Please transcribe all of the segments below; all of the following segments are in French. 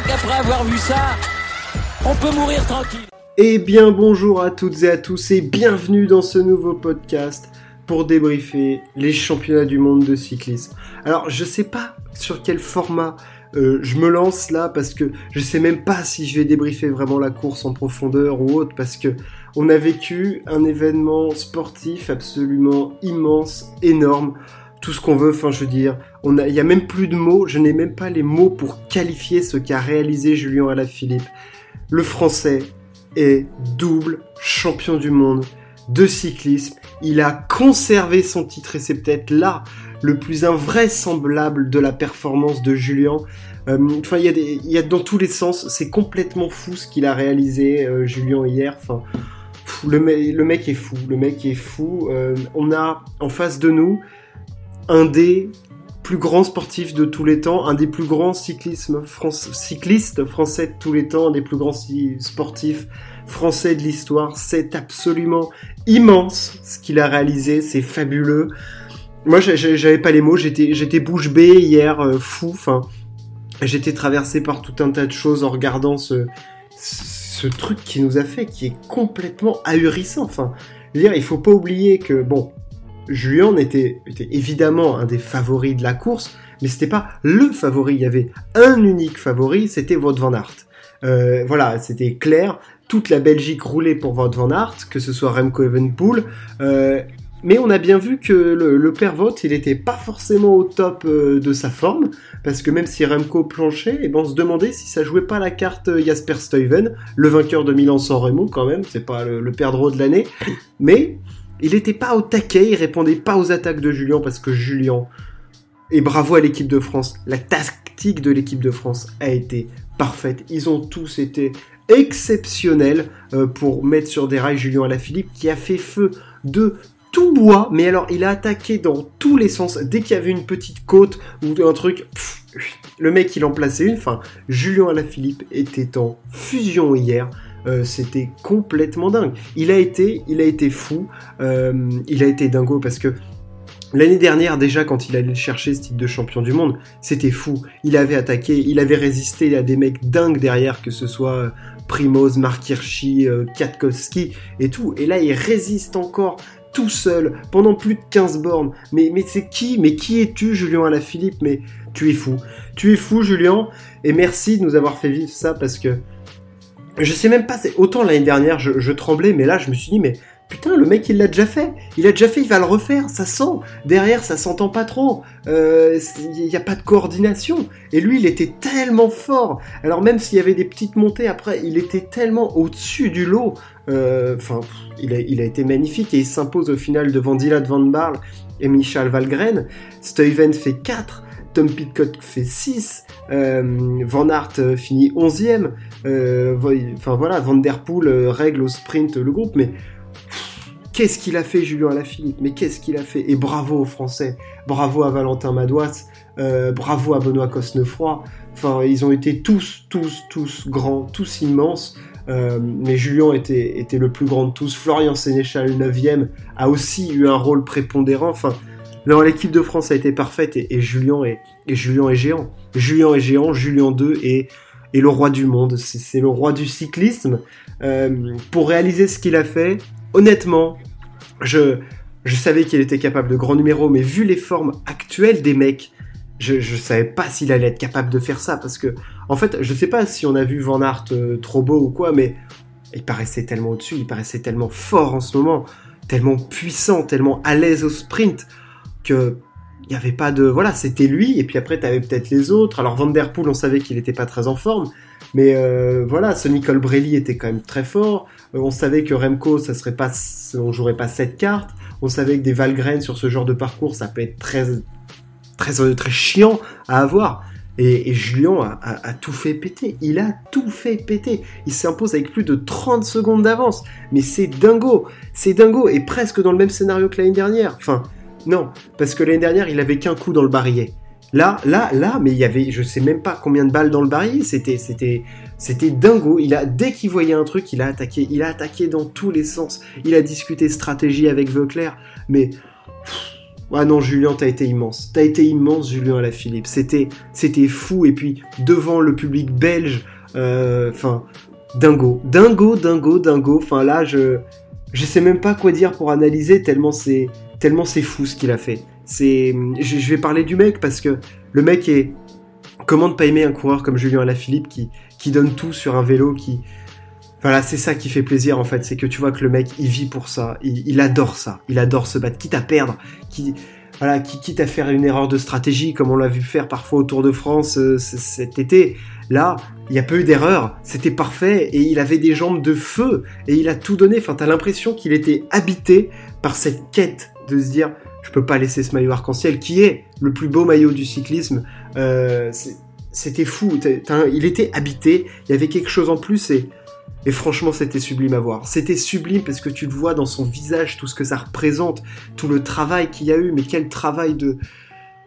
crois qu'après avoir vu ça, on peut mourir tranquille. Eh bien bonjour à toutes et à tous et bienvenue dans ce nouveau podcast pour débriefer les championnats du monde de cyclisme. Alors je sais pas sur quel format euh, je me lance là parce que je sais même pas si je vais débriefer vraiment la course en profondeur ou autre parce que on a vécu un événement sportif absolument immense, énorme, tout ce qu'on veut. Enfin, je veux dire, on il y a même plus de mots. Je n'ai même pas les mots pour qualifier ce qu'a réalisé Julien Alaphilippe. Le Français est double champion du monde de cyclisme. Il a conservé son titre et c'est peut-être là le plus invraisemblable de la performance de Julien. Euh, enfin, il y, a y a dans tous les sens, c'est complètement fou ce qu'il a réalisé, euh, Julien, hier. Le, mec est fou, le mec est fou. Euh, on a en face de nous un des plus grands sportifs de tous les temps, un des plus grands cyclisme cyclistes français de tous les temps, un des plus grands sportifs français de l'histoire. C'est absolument immense ce qu'il a réalisé, c'est fabuleux. Moi, j'avais pas les mots, j'étais, bouche bée hier, euh, fou. Enfin, j'étais traversé par tout un tas de choses en regardant ce, ce, truc qui nous a fait, qui est complètement ahurissant. Enfin, dire, il faut pas oublier que bon, Julien était, évidemment un des favoris de la course, mais c'était pas le favori. Il y avait un unique favori, c'était Wout van Aert. Euh, voilà, c'était clair. Toute la Belgique roulait pour Wout van Aert, que ce soit Remco Evenpool. Euh, mais on a bien vu que le, père Vogt, il n'était pas forcément au top euh, de sa forme, parce que même si Remco planchait, et eh ben on se demandait si ça jouait pas la carte Jasper Stuyven, le vainqueur de Milan-San Remo quand même, c'est pas le, le perdreau de l'année, mais il n'était pas au taquet, il répondait pas aux attaques de Julien, parce que Julien, et bravo à l'équipe de France, la tactique de l'équipe de France a été parfaite, ils ont tous été exceptionnels euh, pour mettre sur des rails Julien Alaphilippe qui a fait feu de tout bois, mais alors il a attaqué dans tous les sens. Dès qu'il y avait une petite côte ou un truc, le mec il en plaçait une. Enfin, Julien Alaphilippe était en fusion hier. Euh, c'était complètement dingue. Il a été, il a été fou. Euh, il a été dingo parce que L'année dernière, déjà, quand il allait chercher ce titre de champion du monde, c'était fou. Il avait attaqué, il avait résisté à des mecs dingues derrière, que ce soit euh, Primoz, Mark Hirschi, Katkowski et tout. Et là, il résiste encore tout seul pendant plus de 15 bornes. Mais, mais c'est qui Mais qui es-tu, Julien Alaphilippe? Mais tu es fou. Tu es fou, Julien. Et merci de nous avoir fait vivre ça parce que je sais même pas. Autant l'année dernière, je, tremblais, mais là, je me suis dit, mais putain, le mec, il l'a déjà fait. Il a déjà fait, il va le refaire. Ça sent. Derrière, ça s'entend pas trop. Euh, il n'y a pas de coordination. Et lui, il était tellement fort. Alors même s'il y avait des petites montées après, il était tellement au-dessus du lot. Euh, enfin, il, a, été magnifique et il s'impose au final devant Dylan Van Barle et Michel Valgren. Stuyven fait 4. Tom Pitcock fait 6, euh, Van Aert euh, finit 11ème, enfin voilà, Van Der Poel règle au sprint le groupe, mais qu'est-ce qu'il a fait Julien Alaphilippe? Mais qu'est-ce qu'il a fait? Et bravo aux Français, bravo à Valentin Madouas, bravo à Benoît Cosnefroy, enfin ils ont été tous, tous, tous grands, tous immenses, euh, mais Julien était, était le plus grand de tous. Florian Sénéchal, 9ème, a aussi eu un rôle prépondérant. Enfin, l'équipe de France a été parfaite et, Julien, est, et Julien est géant. Julien est géant, Julien 2 est, le roi du monde. C'est le roi du cyclisme. Euh, pour réaliser ce qu'il a fait, honnêtement, je, savais qu'il était capable de grands numéros, mais vu les formes actuelles des mecs, je, je savais pas s'il allait être capable de faire ça parce que, en fait, je sais pas si on a vu Van Aert euh, trop beau ou quoi, mais il paraissait tellement au-dessus, il paraissait tellement fort en ce moment, tellement puissant, tellement à l'aise au sprint que il y avait pas de voilà, c'était lui et puis après tu avais peut-être les autres. Alors Van der Poel, on savait qu'il était pas très en forme, mais euh, voilà, ce Nicole Brelli était quand même très fort. Euh, on savait que Remco, ça serait pas, on jouerait pas cette carte. On savait que des Valgren sur ce genre de parcours, ça peut être très très, très chiant à avoir. Et, Julien a, tout fait péter. Il a tout fait péter. Il s'impose avec plus de 30 secondes d'avance. Mais c'est dingo. C'est dingo. Et presque dans le même scénario que l'année dernière. Enfin, non. Parce que l'année dernière, il avait qu'un coup dans le barillet. Là, là, là, mais il y avait, je sais même pas combien de balles dans le barillet. C'était, c'était, c'était dingo. Il a, dès qu'il voyait un truc, il a attaqué. Il a attaqué dans tous les sens. Il a discuté stratégie avec Veuclair. Mais, Ah non, Julien, t'as été immense. T'as été immense, Julien Alaphilippe. C'était, c'était fou. Et puis, devant le public belge, euh, enfin, dingo. Dingo, dingo, dingo. Enfin, là, je, je sais même pas quoi dire pour analyser tellement c'est, tellement c'est fou ce qu'il a fait. C'est, je, vais parler du mec parce que le mec est, comment ne pas aimer un coureur comme Julien Alaphilippe qui, qui donne tout sur un vélo, qui, voilà, c'est ça qui fait plaisir en fait, c'est que tu vois que le mec, il vit pour ça, il, adore ça, il adore se battre, quitte à perdre, qui, voilà, qui quitte à faire une erreur de stratégie comme on l'a vu faire parfois au Tour de France euh, cet été. Là, il n'y a pas eu d'erreur, c'était parfait et il avait des jambes de feu et il a tout donné. Enfin, t'as l'impression qu'il était habité par cette quête de se dire, je peux pas laisser ce maillot arc-en-ciel qui est le plus beau maillot du cyclisme. Euh, c'était fou, il était habité, il y avait quelque chose en plus et franchement, c'était sublime à voir. C'était sublime parce que tu le vois dans son visage, tout ce que ça représente, tout le travail qu'il y a eu. Mais quel travail de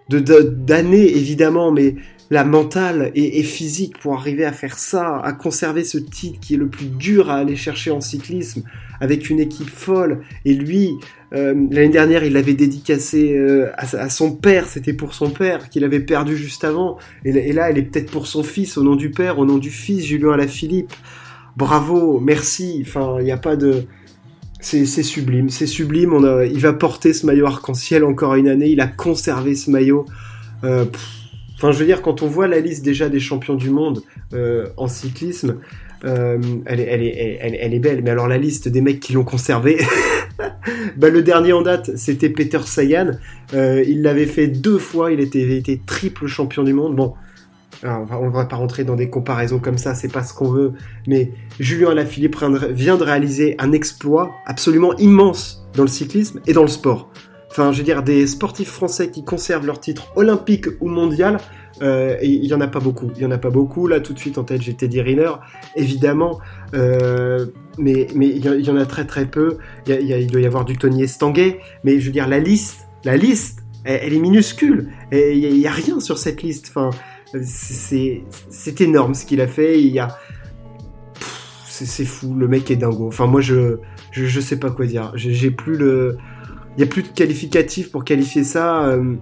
d'années, évidemment, mais la mentale et, physique pour arriver à faire ça, à conserver ce titre qui est le plus dur à aller chercher en cyclisme, avec une équipe folle. Et lui, euh, l'année dernière, il l'avait dédicacé euh, à, son père, c'était pour son père, qu'il avait perdu juste avant. Et, là, elle est peut-être pour son fils, au nom du père, au nom du fils, Julien Alaphilippe bravo, merci. Enfin, il n'y a pas de. C'est sublime, c'est sublime. On a, il va porter ce maillot arc-en-ciel encore une année. Il a conservé ce maillot. Euh, enfin, je veux dire, quand on voit la liste déjà des champions du monde en cyclisme, euh, elle, est, elle, est, elle, est, belle. Mais alors la liste des mecs qui l'ont conservé, bah, le dernier en date, c'était Peter Sagan. il l'avait fait deux fois. Il était, triple champion du monde. Bon, on va pas rentrer dans des comparaisons comme ça, c'est pas ce qu'on veut, mais Julien Alaphilippe vient de réaliser un exploit absolument immense dans le cyclisme et dans le sport. Enfin, je veux dire, des sportifs français qui conservent leur titre olympique ou mondial, euh, il y en a pas beaucoup. Il y en a pas beaucoup. Là, tout de suite en tête, j'ai Teddy Riner, évidemment, euh, mais mais il y, en a très très peu. Il, doit y avoir du Tony Estanguet, mais je veux dire, la liste, la liste, elle, est minuscule. Il y, a rien sur cette liste. Enfin, c'est énorme ce qu'il a fait. Il y a c'est fou, le mec est dingo. Enfin moi je je, sais pas quoi dire. J'ai plus le il y a plus de qualificatif pour qualifier ça euh,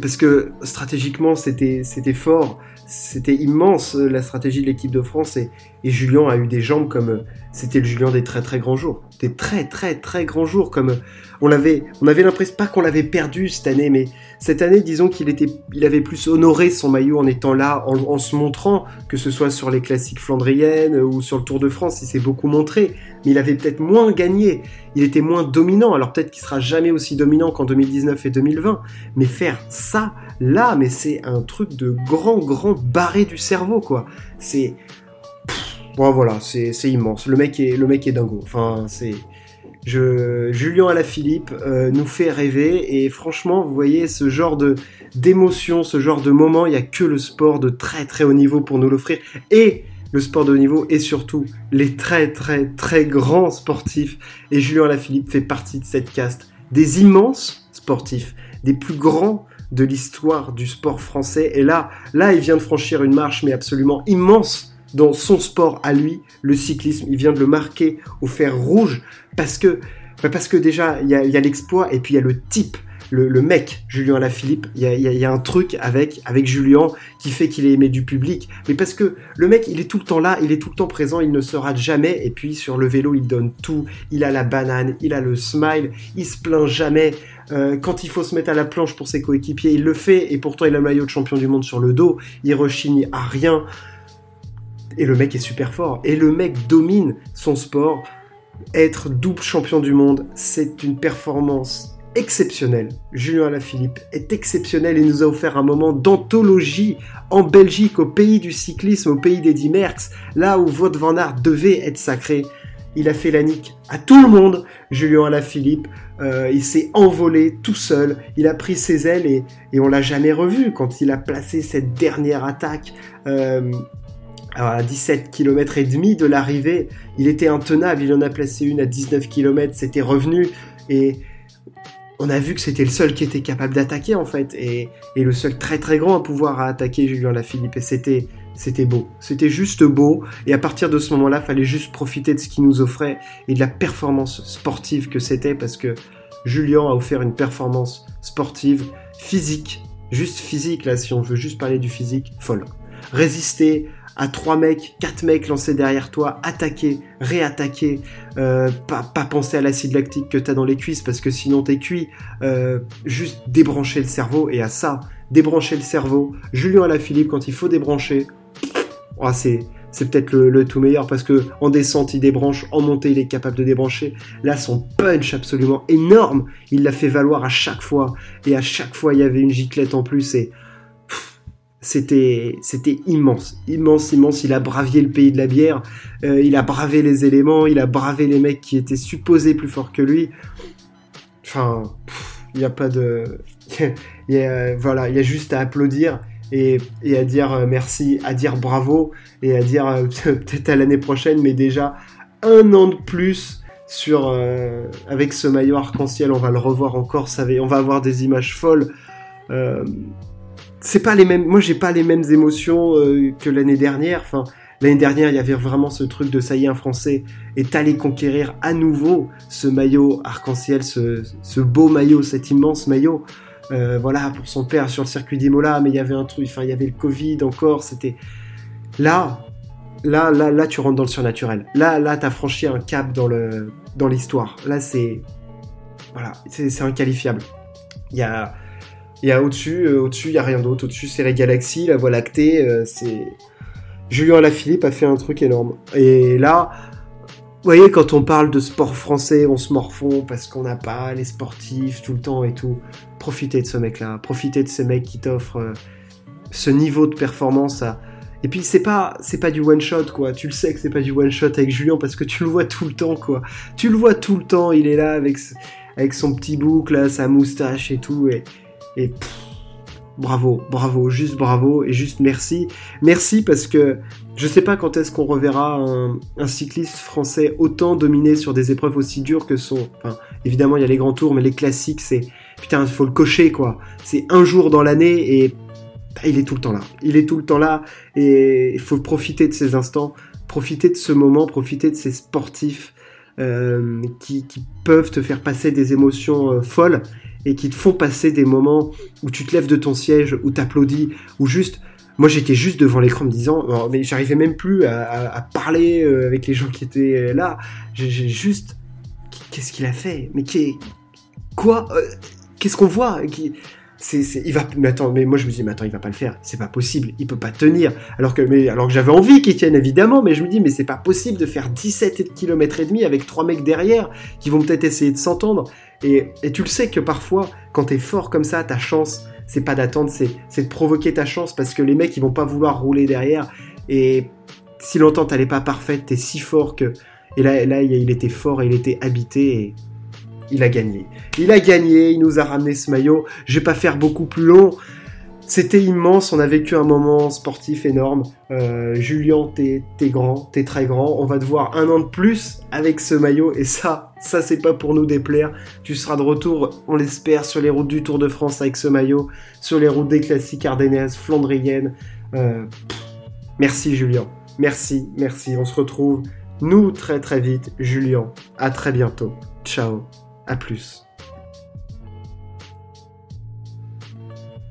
parce que stratégiquement c'était fort, c'était immense la stratégie de l'équipe de France et, et Julien a eu des jambes comme c'était le Julien des très très grands jours, des très très très grands jours comme on l'avait, on avait l'impression pas qu'on l'avait perdu cette année, mais cette année, disons qu'il était, il avait plus honoré son maillot en étant là, en, se montrant, que ce soit sur les classiques flandriennes ou sur le Tour de France, il s'est beaucoup montré, mais il avait peut-être moins gagné, il était moins dominant. Alors peut-être qu'il sera jamais aussi dominant qu'en 2019 et 2020, mais faire ça là, mais c'est un truc de grand grand barré du cerveau quoi. C'est Voilà, c'est immense. Le mec est, le mec est dingo. Enfin, c'est je, Julien Alaphilippe euh, nous fait rêver et franchement, vous voyez ce genre de d'émotion, ce genre de moment, il n'y a que le sport de très très haut niveau pour nous l'offrir et le sport de haut niveau et surtout les très très très grands sportifs. Et Julien Alaphilippe fait partie de cette caste des immenses sportifs, des plus grands de l'histoire du sport français. Et là, là, il vient de franchir une marche mais absolument immense dans son sport à lui, le cyclisme. Il vient de le marquer au fer rouge parce que, bah, parce que déjà, il y a, l'exploit et puis il y a le type. Le, mec, Julien Alaphilippe, il y a, y a un truc avec, avec Julien qui fait qu'il est aimé du public. Mais parce que le mec, il est tout le temps là, il est tout le temps présent, il ne se rate jamais. Et puis sur le vélo, il donne tout. Il a la banane, il a le smile, il se plaint jamais. Euh, quand il faut se mettre à la planche pour ses coéquipiers, il le fait. Et pourtant, il a le maillot de champion du monde sur le dos. Il rechigne à rien. Et le mec est super fort. Et le mec domine son sport. Être double champion du monde, c'est une performance exceptionnelle. Julien Alaphilippe est exceptionnel et nous a offert un moment d'anthologie en Belgique, au pays du cyclisme, au pays des Merckx, là où Wout van Aert devait être sacré. Il a fait la nique à tout le monde, Julien Alaphilippe. Euh, il s'est envolé tout seul. Il a pris ses ailes et, et on l'a jamais revu quand il a placé cette dernière attaque. Euh, à 17 km et demi de l'arrivée, il était intenable, il en a placé une à 19 km, c'était revenu et on a vu que c'était le seul qui était capable d'attaquer en fait et, le seul très très grand à pouvoir attaquer Julien Lafilippe. Et c'était beau, c'était juste beau. Et à partir de ce moment-là, fallait juste profiter de ce qu'il nous offrait et de la performance sportive que c'était parce que Julien a offert une performance sportive, physique, juste physique là, si on veut juste parler du physique, folle. Résister à trois mecs, quatre mecs lancés derrière toi, attaquer, réattaquer, euh, pas, penser à l'acide lactique que t'as dans les cuisses parce que sinon t'es cuit, euh, juste débrancher le cerveau et à ça, débrancher le cerveau. Julien Alaphilippe quand il faut débrancher, oh, c'est c'est peut-être le, tout meilleur parce que en descente il débranche, en montée il est capable de débrancher. Là son punch absolument énorme, il l'a fait valoir à chaque fois et à chaque fois il y avait une giclette en plus et c'était c'était immense, immense, immense. Il a bravé le pays de la bière, euh, il a bravé les éléments, il a bravé les mecs qui étaient supposés plus forts que lui. Enfin, il n'y a pas de, y voilà, il y a juste à applaudir et, à dire euh, merci, à dire bravo et à dire euh, peut-être à l'année prochaine, mais déjà un an de plus sur avec ce maillot arc-en-ciel, on va le revoir encore, ça va, on va avoir des images folles c'est pas les mêmes. Moi, j'ai pas les mêmes émotions euh, que l'année dernière. Enfin, l'année dernière, il y avait vraiment ce truc de ça y est, un Français est allé conquérir à nouveau ce maillot arc-en-ciel, ce, ce, beau maillot, cet immense maillot. Euh, voilà, pour son père sur le circuit d'Imola, mais il y avait un truc. Enfin, il y avait le Covid encore. C'était là. Là, là, là, tu rentres dans le surnaturel. Là, là, t'as franchi un cap dans le dans l'histoire. Là, c'est voilà, c'est inqualifiable. Il y a a au-dessus, euh, au-dessus, il y a rien d'autre. Au-dessus, c'est la galaxie, la Voie lactée. Euh, c'est Julien Alaphilippe a fait un truc énorme. Et là, vous voyez, quand on parle de sport français, on se morfond parce qu'on n'a pas les sportifs tout le temps et tout. Profitez de ce mec-là. Profitez de ces mecs qui t'offrent euh, ce niveau de performance. Et puis c'est pas c'est pas du one shot quoi. Tu le sais que c'est pas du one shot avec Julien parce que tu le vois tout le temps quoi. Tu le vois tout le temps. Il est là avec avec son petit boucle, là, sa moustache et tout et et bravo, bravo, juste bravo et juste merci. Merci parce que je sais pas quand est-ce qu'on reverra un, cycliste français autant dominé sur des épreuves aussi dures que son. Enfin, évidemment, il y a les grands tours, mais les classiques, c'est. Putain, il faut le cocher, quoi. C'est un jour dans l'année et. Il est tout le temps là. Il est tout le temps là et il faut profiter de ces instants, profiter de ce moment, profiter de ces sportifs euh, qui, peuvent te faire passer des émotions euh, folles et qui te font passer des moments où tu te lèves de ton siège, où t'applaudis, ou juste... Moi j'étais juste devant l'écran me disant, mais j'arrivais même plus à, parler euh, avec les gens qui étaient là. J'ai juste... Qu'est-ce qu'il a fait? Mais qui Quoi euh, Qu'est-ce qu'on voit? Il va, mais attends, mais moi je me dis, mais attends, il va pas le faire, c'est pas possible, il peut pas tenir. Alors que, mais, alors que j'avais envie qu'il tienne évidemment, mais je me dis, mais c'est pas possible de faire 17 km et demi avec trois mecs derrière qui vont peut-être essayer de s'entendre. Et, tu le sais que parfois, quand t'es fort comme ça, ta chance, c'est pas d'attendre, c'est, de provoquer ta chance parce que les mecs ils vont pas vouloir rouler derrière. Et si l'entente elle est pas parfaite, t'es si fort que. Et là, là, il était fort il était habité il a gagné. Il a gagné, il nous a ramené ce maillot. Je vais pas faire beaucoup plus long. C'était immense, on a vécu un moment sportif énorme. Euh, Julien, t'es grand, t'es très grand. On va te voir un an de plus avec ce maillot et ça, ça c'est pas pour nous déplaire. Tu seras de retour, on l'espère, sur les routes du Tour de France avec ce maillot, sur les routes des classiques ardennaises, flandriennes. Euh, merci Julien, merci, merci. On se retrouve nous très très vite, Julien. À très bientôt. Ciao. À plus.